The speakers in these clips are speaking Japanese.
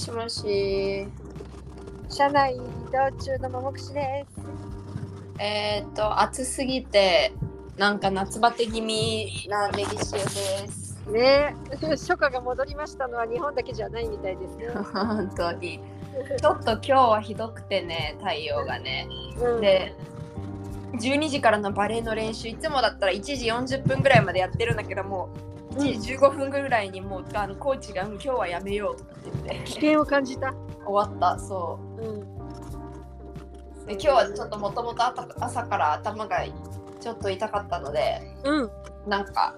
しもし。車内移動中の桃串です。えっ、と、暑すぎて、なんか夏バテ気味なネギ塩です。ね 初夏が戻りましたのは日本だけじゃないみたいですね。本当に。ちょっと今日はひどくてね、太陽がね。うん、で、12時からのバレエの練習、いつもだったら1時40分ぐらいまでやってるんだけども、1時15分ぐらいにもうあのコーチがうん今日はやめようとかって言って。危険を感じた。終わった。そう。うん、で今日はちょっともともと朝から頭がちょっと痛かったのでうん、なんか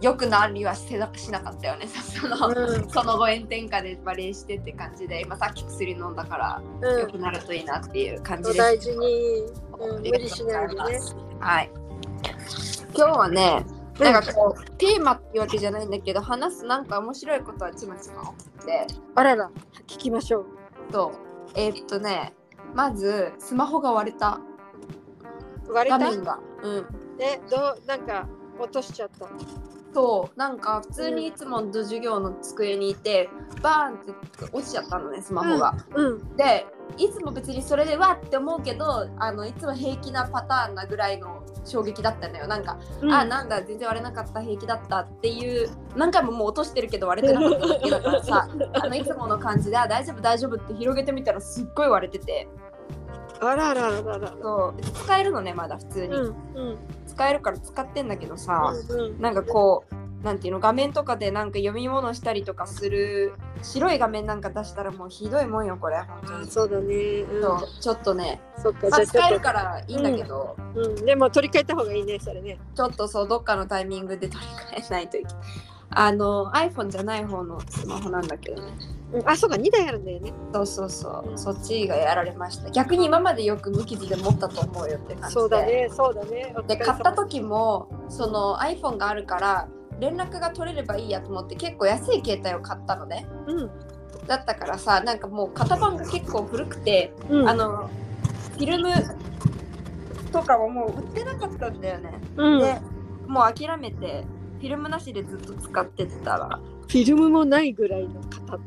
良くなりはしなかったよね。その,、うん。その後炎天下でバレエしてって感じで今さっき薬飲んだからうん、良くなるといいなっていう感じです、お大事に、うん、無理しないでね。はい。今日はねなんかこう、テーマっていうわけじゃないんだけど話すなんか面白いことはちまちま起きて。あらら、聞きましょう。そう。えーっとねまずスマホが割れた。割れた？画面が。うん。え、どう、なんか落としちゃった。そう。なんか普通にいつもの授業の机にいてバーンって落ちちゃったのねスマホが。うん、でいつも別にそれでわって思うけどあのいつも平気なパターンなぐらいの衝撃だったのよ。なんか、うん、あなんだ全然割れなかった平気だったっていう何回ももう落としてるけど割れてなかっただけだからさ あのいつもの感じであ大丈夫大丈夫って広げてみたらすっごい割れてて。あららららら。そう。使えるのねまだ普通に、うん、うん、使えるから使ってんだけどさ、うん、なんかこうなんていうの画面とかでなんか読み物したりとかする白い画面なんか出したらもうひどいもんよこれ。本当にそうだね。うん、ちょっとね、そっか、まあ、使えるからいいんだけど、うん、でも取り替えた方がいいね、それね。ちょっとそうどっかのタイミングで取り替えないといけない。あの iPhone じゃない方のスマホなんだけどね。うん、あ、そうか、2台あるんだよね。そうそうそう。そっちがやられました。逆に今までよく無傷で持ったと思うよって感じで。そうだね、そうだね。で買った時もその iPhone があるから連絡が取れればいいやと思って結構安い携帯を買ったのね。うん、だったからさなんかもう型番が結構古くて、うん、あのフィルムとかももう売ってなかったんだよね、うん、でもう諦めてフィルムなしでずっと使ってたら。フィルムもないぐらいの方。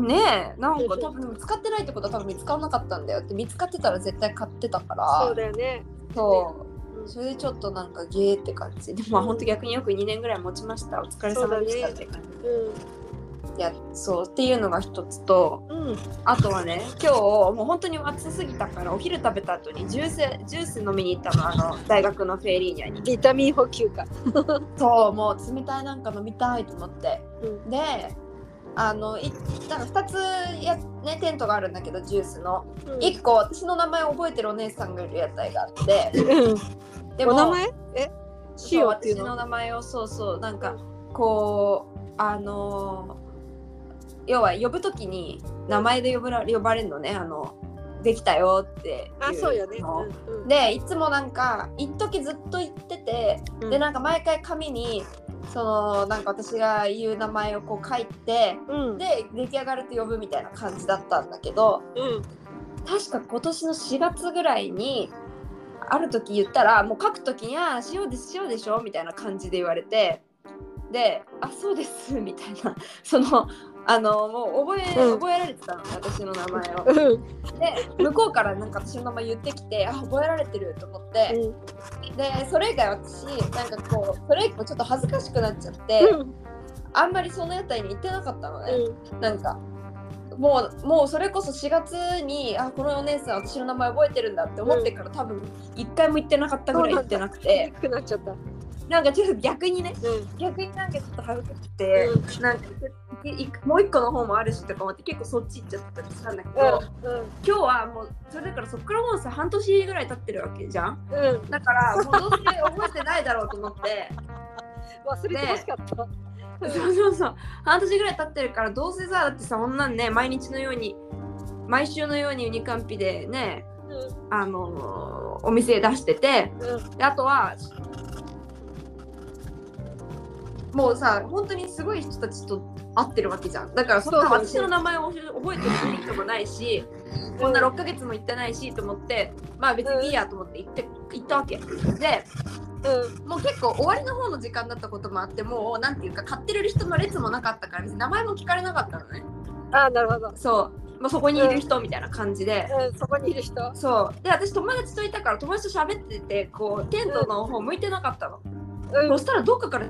ねえなんか多分使ってないってことは多分見つからなかったんだよって見つかってたら絶対買ってたから。そうだよね。そう。うんそれでちょっとなんかゲーって感じ。でまあ本当逆によく2年ぐらい持ちました。お疲れ様でしたって感じ、いやそうっていうのが一つとうん、うん、あとはね今日もう本当に暑すぎたからお昼食べた後にジュースジュース飲みに行ったの。あの大学のフェリーニャに。ビタミン補給か。そうもう冷たいなんか飲みたいと思って。うん、であのいなんか2つや、ね、テントがあるんだけどジュースの。うん。1個私の名前を覚えてるお姉さんがいる屋台があって。うん、でお名前？え、そオっていうの？私の名前をそうそうなんかこうあのー要は呼ぶときに名前で呼ば呼ばれるのね。あのできたよってあ、そうよね。のうんうん、でいつもなんか一時ずっと言ってて、うん。でなんか毎回紙にそのなんか私が言う名前をこう書いてうん、で出来上がると呼ぶみたいな感じだったんだけどうん、確か今年の4月ぐらいにある時言ったらもう書く時に「あー塩です塩でしょ」みたいな感じで言われてで「あそうです」みたいな。そのあのもう覚え,、うん。覚えられてたの私の名前を。うん、で向こうからなんか私の名前言ってきてあ覚えられてると思って、でそれ以外私なんかこうそれ以降ちょっと恥ずかしくなっちゃって、うん、ああんまりその屋台に行ってなかったのね。うん、なんかもうもうそれこそ4月にあこのお姉さん私の名前覚えてるんだって思ってから、多分一回も行ってなかったぐらい行ってなくて。なっちゃった。なんかちょっと逆にねうん、逆になんかちょっと恥ずかしくて、なんかいいもう一個の方もあるしとか思って結構そっち行っちゃったりしたんだけど、うん、今日はもうそれだからそっからもうさ半年ぐらい経ってるわけじゃん。うん、うん、だからもうどうせ覚えてないだろうと思って。忘れてほしかった。そうそうそう。半年ぐらい経ってるからどうせさだってさこんなんね毎日のように毎週のようにユニカンピでねうん、あのーお店出しててうん、であとはもうさ本当にすごい人たちと会ってるわけじゃん。だからそんな私の名前を覚えてる人もないしこんな6ヶ月も行ってないしと思ってまあ別にいいやと思って行って行ったわけ。でうん、もう結構終わりの方の時間だったこともあってもうなんていうか買ってる人の列もなかったから別に名前も聞かれなかったのね。ああなるほど、そう、まあ、そこにいる人みたいな感じで、うん、そこにいる人。そう。で私友達といたから友達と喋っててこうテントの方向いてなかったの、うん。そしたらどっかから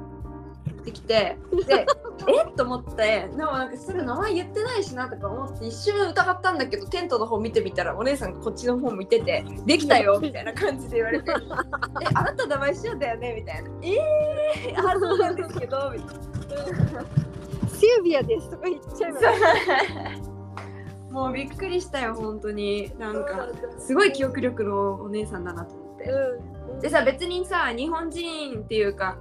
ってきてで え？っと思ってでもなんかすぐ名前言ってないしなとか思って一瞬疑ったんだけどテントの方見てみたらお姉さんがこっちの方向いてて「できたよ」みたいな感じで言われて「えあなた名前しようだよね」みたいな「えー、あそうなんですけど」みたいな。シルビアですとか言っちゃいますもうびっくりしたよ本当に。なんかすごい記憶力のお姉さんだなと思って。うん。でさ別にさ日本人っていうか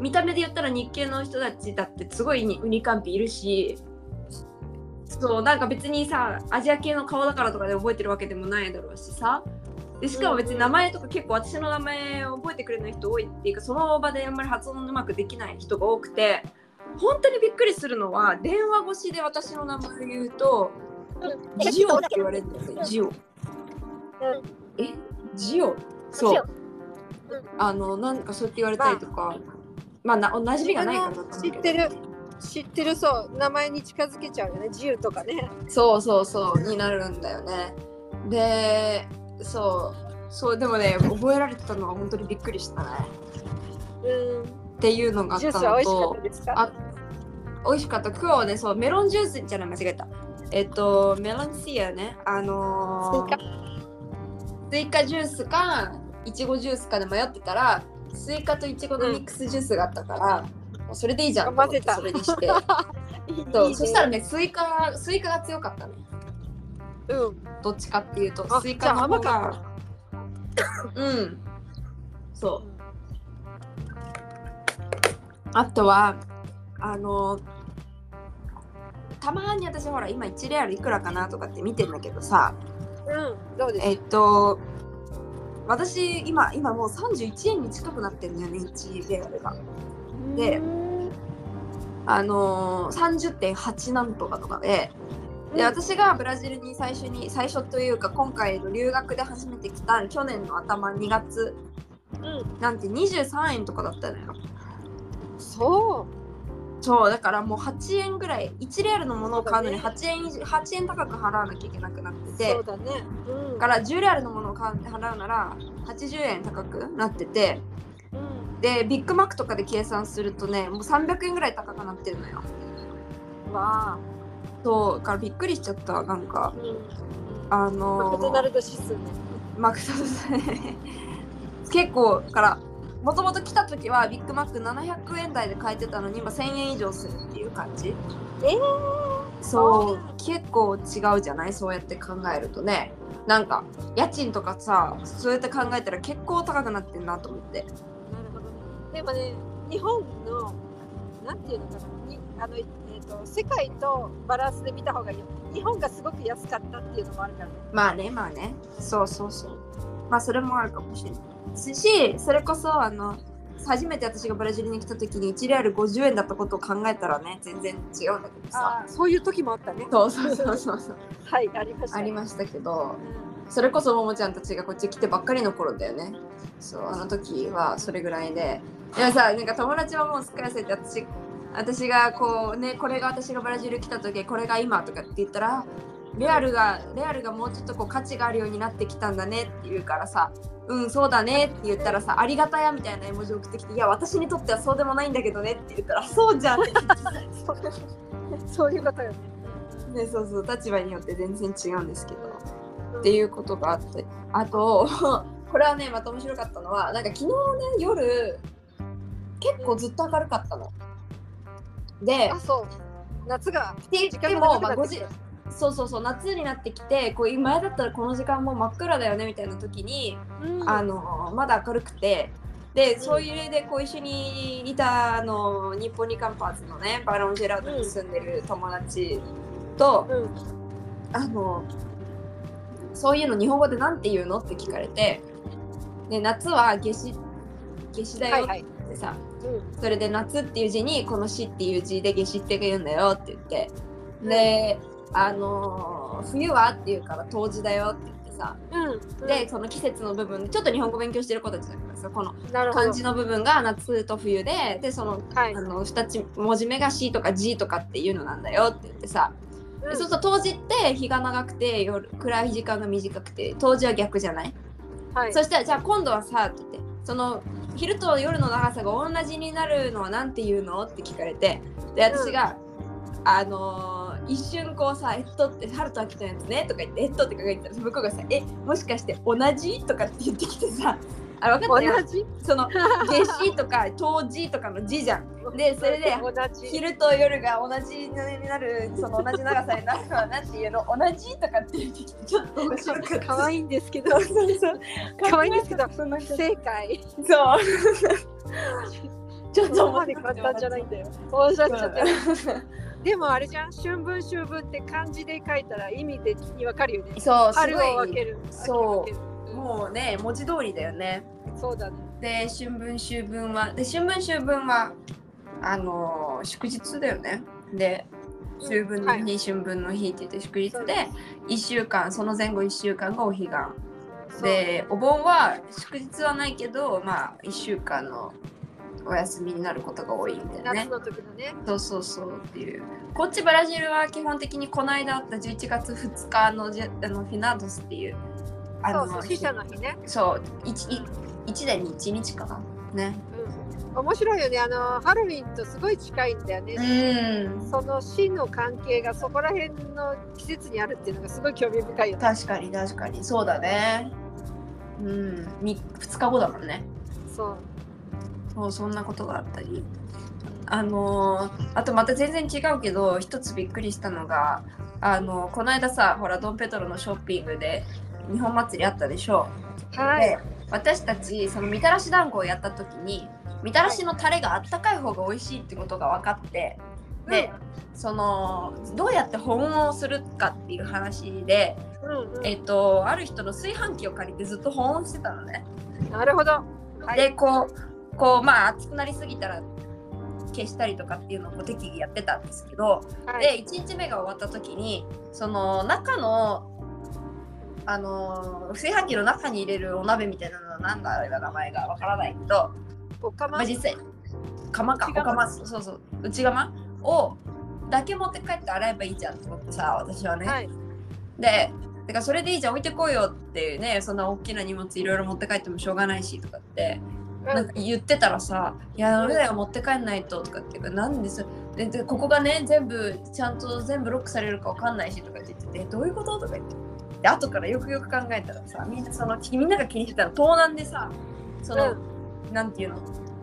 見た目で言ったら日系の人たちだってすごいにウニカンピいるしそうなんか別にさアジア系の顔だからとかで覚えてるわけでもないだろうしさ。でしかも別に名前とか結構私の名前を覚えてくれない人多いっていうかその場であんまり発音うまくできない人が多くて本当にびっくりするのは電話越しで私の名前を言うと「ジオ」って言われるんだよね「ジオ」え？ジオ？そう。あのなんかそうやって言われたりとか、まあ、な馴染みがないからだったんだけど知ってる知ってるそう名前に近づけちゃうよね。自由とかね。そうそうそうになるんだよね。でそうそうでもね覚えられてたのは本当にびっくりしたね。うん。っていうのがあったジュースは美味しかのとったですか？あ美味しかった。今日はねそうメロンジュースじゃない間違えた。えっとメロンシアね。あのー、スイカ。ジュースかいちごジュースかで迷ってたらスイカといちごのミックスジュースがあったから、もうそれでいいじゃんと思って混ぜたそれにして。いいそうねそしたらねスイカスイカが強かったねうん。どっちかっていうとあスイカの方がうん。そう。あとはあのたまに私ほら今1レアルいくらかなとかって見てんだけどさ。うん。どうですえっと私今今もう31円に近くなってんだよね1レアルが。でうんあのー、30.8なんとかとかで。で私がブラジルに最初に最初というか今回の留学で初めて来た去年の頭2月。うん。なんて23円とかだったのよ。そそうだからもう8円ぐらい1レアルのものを買うのに8円以上8円高く払わなきゃいけなくなってうて。そうだね。うん。だから10レアルのものを買う払うなら80円高くなってて。うん。でビッグマックとかで計算するとねもう300円ぐらい高くなってるのよ。わあ。そうだからびっくりしちゃったなんか。うん。あマのクドナルド指数ね。マクドナルド。結構だからもともと来た時はビッグマック700円台で買えてたのに今1000円以上するっていう感じ。えー。そう。結構違うじゃない？そうやって考えるとね。なんか家賃とかさそうやって考えたら結構高くなってんなと思って。なるほどね。でもね、日本の、なんていうのかな、にあのえー、と世界とバランスで見た方がいいよ。日本がすごく安かったっていうのもあるからね。まあねまあね。そうそうそうまあそれもあるかもしれないしそれこそあの初めて私がブラジルに来た時に1レアル50円だったことを考えたらね全然違うんだけどさ。あそういう時もあったね。そうそうそうそうはい、ありました。ありましたけどうそれこそももちゃんたちがこっち来てばっかりの頃だよね。そうあの時はそれぐらいで。でもさなんか友達はもうすっかり忘れて私私がこうねこれが私がブラジル来た時これが今とかって言ったらレアルがレアルがもうちょっとこう価値があるようになってきたんだねって言うからさうんそうだねって言ったらさありがたやみたいな絵文字送ってきていや私にとってはそうでもないんだけどねって言ったらそうじゃんって そういうことよね。ねそうそう立場によって全然違うんですけどうんっていうことがあってあとこれはねまた面白かったのはなんか昨日ね夜結構ずっと明るかったの。であ、そう。夏がって言っ時間がても、まあ、5長くなってき時たそうそうそう夏になってきてこう前だったらこの時間もう真っ暗だよねみたいな時に、うん。あのまだ明るくてでそういう例でこう一緒にいたあの日本にカンパーズのねバロンジェラートに住んでる友達と、うん。あのそういうの日本語でなんて言うのって聞かれてで夏は夏至夏至だよはいはい。ってさ、うん。それで夏っていう字にこの死っていう字で夏至って言うんだよって言ってで、あのー冬はって言うから冬至だよって言ってさうん。でその季節の部分でちょっと日本語勉強してる子たちだからさこの。漢字の部分が夏と冬ででそのはいあ。の2つ文字目が「し」とか「じ」とかっていうのなんだよって言ってさでそうすると冬至って日が長くて夜暗い時間が短くて冬至は逆じゃない、はいそしたらじゃあ今度はさって言ってその昼と夜の長さが同じになるのはなんて言うの？って聞かれてで私が、あのー一瞬こうさ「えっと」って「春と秋のやつね」とか言って「えっと」って書いてた。ら向こうがさ「えもしかして同じ?」とかって言ってきてさ あ分かったよ。同じその夏至とか 冬至とかの字じゃん。でそれで昼と夜が同じになるその同じ長さになるのはなんていうの？同じ？とかって言ってきてちょっと面白かった。可愛いんですけど。そうそういんですけどそんな人正解。そう。ちょっと面白か簡単じゃないんだよ。おっしゃっちゃってでもあれじゃん春分秋分って漢字で書いたら意味的にわかるよねそう、す春を。分けるそうもうね、文字通りだよね。そうだねで、春分秋分は、で、春分秋分は、あのー祝日だよね。で、秋分の日、春分の日って言って祝日で、1週間、その前後1週間がお彼岸。でお盆は祝日はないけどまあ1週間のお休みになることが多いんだよね夏。の時のねそうそうそうっていう。こっちブラジルは基本的にこの間あった11月2日のじあのフィナードスっていうあそうそう死者の日ねそう 1, 1年に1日かな。ね。うん面白いよねあのハロウィンとすごい近いんだよね、うん。その死の関係がそこら辺の季節にあるっていうのがすごい興味深いよね確かに確かにそうだね。うん。2日後だもんね。そうそうそんなことがあったり。あのーあとまた全然違うけど一つびっくりしたのがあのこの間さほらドン・ペトロのショッピングで日本祭りあったでしょ、はい。で私たちそのみたらし団子をやった時にみたらしのタレがあったかい方が美味しいってことが分かってで、そのどうやって保温をするかっていう話で、うんうん。えっとある人の炊飯器を借りてずっと保温してたのね。なるほど。はい。でこうこうまあ熱くなりすぎたら消したりとかっていうのを適宜やってたんですけど、はい。で1日目が終わった時にその中のあの炊飯器の中に入れるお鍋みたいなのはなんだあれだ名前がわからないけど、おかままあ、実際釜かお内釜。釜そうそう内釜をだけ持って帰って洗えばいいじゃんと思ってさ私はね、はい。でてかそれでいいじゃん置いてこいよってねそんな大きな荷物いろいろ持って帰ってもしょうがないしとかってなんか言ってたらさ「いや俺らが持って帰んないと」とかっていうか「なんですででここがね全部ちゃんと全部ロックされるかわかんないし」とかって言ってて「どういうこと?」とか言って。で後からよくよく考えたらさみんなそのみんなが気にしてたの盗難でさその、なんていうの？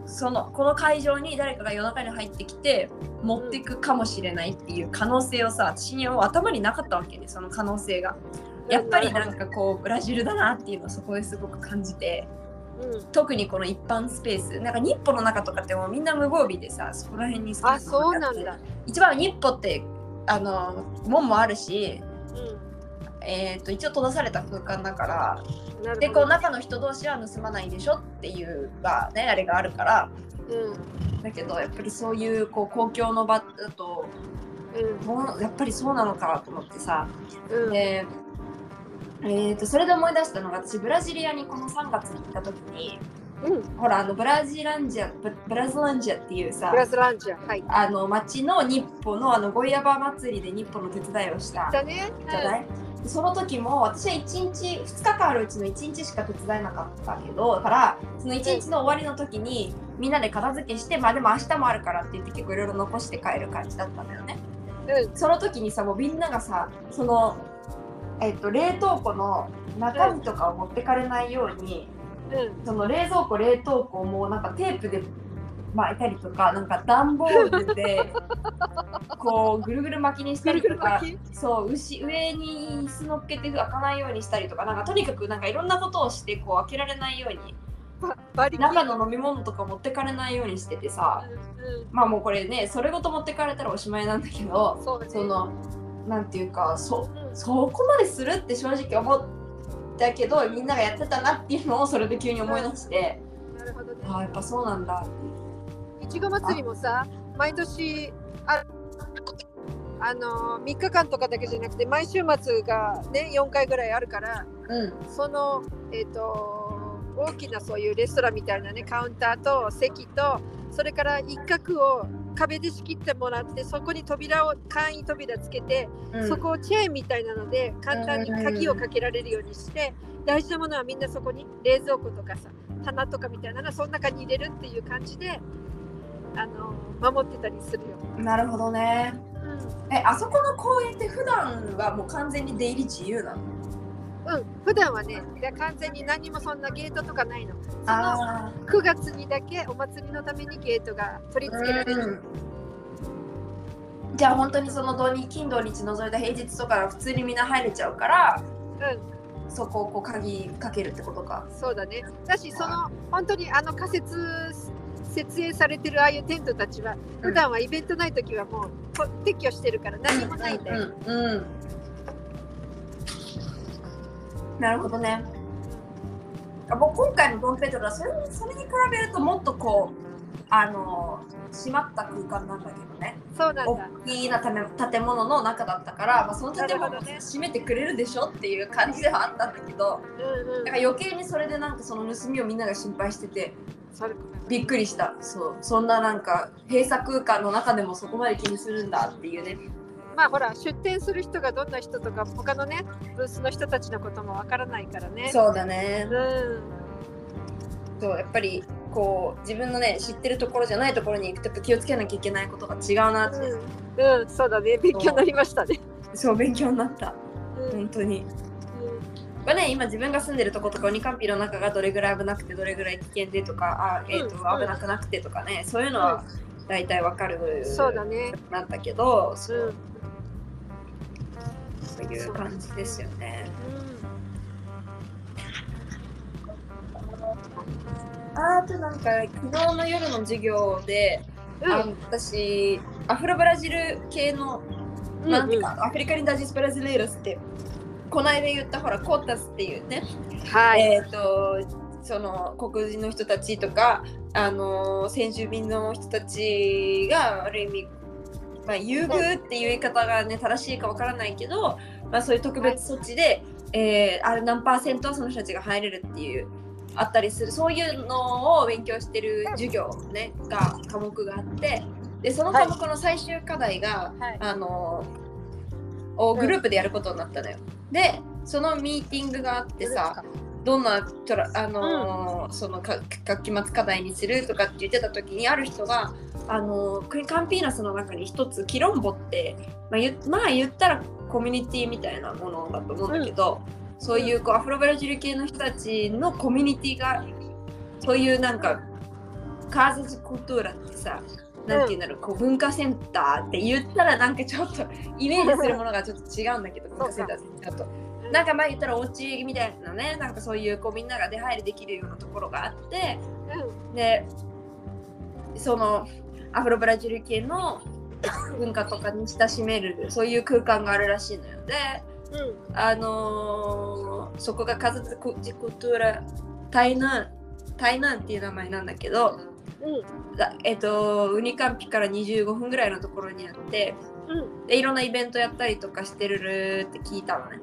そのこの会場に誰かが夜中に入ってきて持っていくかもしれないっていう可能性をさ私には頭になかったわけねその可能性が。やっぱりなんかこうブラジルだなっていうのをそこですごく感じてうん。特にこの一般スペース。なんか日歩の中とかってもうみんな無防備でさそこら辺にあそうなんだ。一番日歩ってあの門もあるし、うえー、と一応閉ざされた空間だからでこう中の人同士は盗まないでしょっていうがねあれがあるから。うん。だけどやっぱりそういうこう公共の場だともうやっぱりそうなのかと思ってさ。うんうん。で、えー、とそれで思い出したのが私ブラジリアにこの3月に行った時にうん。ほらあのブラジランジャブブラズランジャっていうさブラズランジャはい。あの町の日歩のあのゴイヤバ祭りで日歩の手伝いをした。だね。じゃない、その時も私は1日2日間あるうちの1日しか手伝えなかったけどだからその1日の終わりの時にみんなで片付けしてまあでも明日もあるからって言って結構いろいろ残して帰る感じだったんだよね。うん。その時にさもうみんながさそのえっと冷凍庫の中身とかを持ってかれないように、うん。その冷蔵庫冷凍庫をもうなんかテープで巻いたりとかなんか段ボールで こうぐるぐる巻きにしたりとかそう牛上に椅子乗っけて開かないようにしたりとかなんかとにかくなんかいろんなことをしてこう開けられないように中の飲み物とか持ってかれないようにしててさうんまあもうこれねそれごと持ってかれたらおしまいなんだけどそうね。そのなんていうかそうんそこまでするって正直思ったけどみんながやってたなっていうのをそれで急に思い出して、なるほどね。ああやっぱそうなんだいちご祭りもさ毎年ああの3日間とかだけじゃなくて毎週末がね4回ぐらいあるからうん。そのえっ、と大きなそういうレストランみたいなねカウンターと席とそれから一角を壁で仕切ってもらってそこに扉を簡易扉つけて、うん。そこをチェーンみたいなので簡単に鍵をかけられるようにして、大事なものはみんなそこに冷蔵庫とかさ棚とかみたいなのはその中に入れるっていう感じであの守ってたりするよ。なるほどね。うん。えあそこの公園って普段はもう完全に出入り自由なの？うん、普段はね、で完全に何もそんなゲートとかないの。そのあ9月にだけお祭りのためにゲートが取り付けられる。じゃあ本当にその土日金土日除いた平日とかは普通にみんな入れちゃうからうそこをこう鍵かけるってことかん、そうだね。だし、その本当にあの仮設設営されてるああいうテントたちは、普段はイベントない時はもうと撤去してるから何もないんだよ。うん、うんなるほどね。あもう今回のドンペトロはそれそれに比べるともっとこうあの閉まった空間なんだけどね。そうなん大だ。きな建建物の中だったから、まあ、その建物を閉めてくれるでしょっていう感じではあったんだけどうんうん。だから余計にそれでなんかその盗みをみんなが心配しててびっくりした。そう。そんななんか閉鎖空間の中でもそこまで気にするんだっていうねまあほら、出店する人がどんな人とか、他のね、ブースの人たちのこともわからないからね。そうだね。うん。そうやっぱりこう自分のね知ってるところじゃないところに行くと気をつけなきゃいけないことが違うなって、うん、うん、そうだね。勉強になりましたね。そう勉強になった。うん。本当に。これね今自分が住んでるとことか鬼カンピの中がどれぐらい危なくてどれぐらい危険でとかあ、えーとう。ん危なくなくてとかねそういうのは大体わかるそうだね。なんだけどそううん。そういう感じですよね。あとなんか昨日の夜の授業で、うん。あの私アフロブラジル系のうんなんていうか、アフリカにダジスブラジレイロスってこの間言ったほらコータスっていうね、はい。えっ、とその黒人の人たちとかあの先住民の人たちがある意味まあ、優遇っていう言い方がね正しいかわからないけど、まあ、そういう特別措置で、えーある何パーセントはその人たちが入れるっていうあったりする。そういうのを勉強してる授業、ね、が科目があってでその科目の最終課題が、はい。あのをグループでやることになったのよ。でそのミーティングがあってさどんなトラあのーそのか学期末課題にするとかって言ってた時にある人があのーカンピーナスの中に一つキロンボって、まあ、言まあ言ったらコミュニティみたいなものだと思うんだけど、そういうこうアフロブラジル系の人たちのコミュニティがそういうなんかカーザズコルトゥーラってさなんていうんだろう、こう文化センターって言ったらなんかちょっと イメージするものがちょっと違うんだけど 文化センターってちょっと。なんかまあ言ったらお家みたいなねなんかそういうこうみんなが出入りできるようなところがあってでそのアフロブラジル系の文化とかに親しめるそういう空間があるらしいのよでうん。うん。あのーそこがカズコジコトラタイナンタイナンっていう名前なんだけどうん。だえっとウニカンピから25分ぐらいのところにあってうん。でいろんなイベントやったりとかしてるって聞いたのね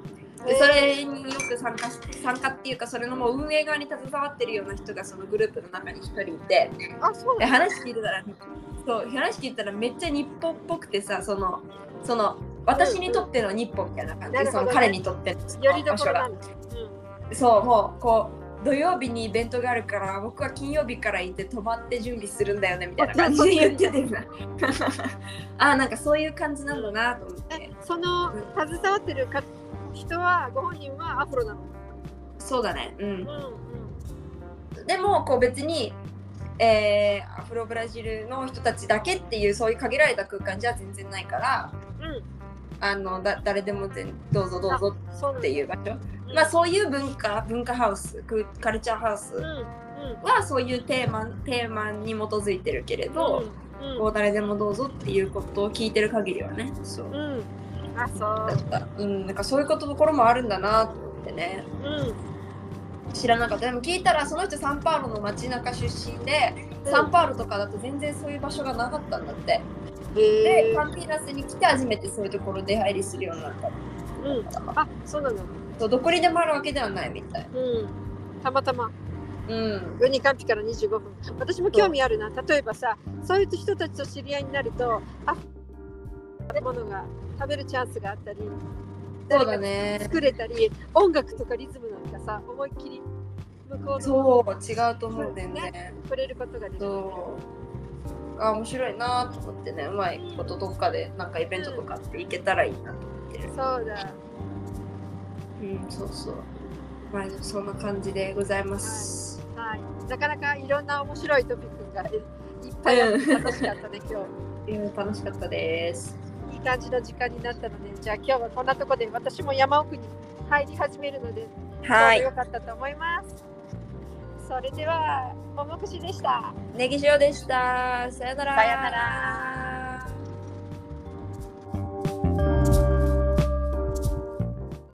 でそれによく参加し参加っていうかそれのもう運営側に携わってるような人がそのグループの中に一人いてあ、そうで。話聞いてたらそう話聞いたらめっちゃ日本っぽくてさそのその私にとっての日本みたいな感じ、ねその彼にとってのそのよりど場所が。ころなんだ。そうもうこう土曜日にイベントがあるから僕は金曜日から行って泊まって準備するんだよねみたいな感じで言っててさ あなんかそういう感じなんだなと思って。え、その携わってるか人はご本人はアフロなの。そうだねうんうんうん。でもこう別に、えーアフロブラジルの人たちだけっていうそういう限られた空間じゃ全然ないからうん。あのだ誰でも全どうぞどうぞっていう場所、まあそういう文化文化ハウスクカルチャーハウスうん。うん。はそういうテーマテーマに基づいてるけれど、うん。こう誰でもどうぞっていうことを聞いてる限りはねそううん。うん。あ、そだったうんなんかそういうことところもあるんだなと思ってねう。うん。知らなかったでも聞いたらその人サンパウロの街中出身で、サンパウロとかだと全然そういう場所がなかったんだってでへカンピーナスに来て初めてそういうところ出入りするようになったうん。あ、そうなの。そうどこにでもあるわけではないみたいうん。たまたま。うんウニカンピから25分私も興味あるな例えばさそういう人たちと知り合いになるとあ食べ物が食べるチャンスがあったりそうだね。作れたり音楽とかリズムなんかさ思いっきり向こうのそう違うと思うんだよね。触れることができる。そう。あ面白いなと思ってね。うまいことどっかでなんかイベントとかって行けたらいいなと思ってる。そうだ。うんそうそう。まあそんな感じでございます、はい。なかなかいろんな面白いトピックがいっぱいあって楽しかったね今日。楽しかったですいい感じの時間になったのでじゃあ今日はこんなとこで私も山奥に入り始めるのではいよかったと思います。それでは、ももくしでした。ネギ塩でしたさよならさよなら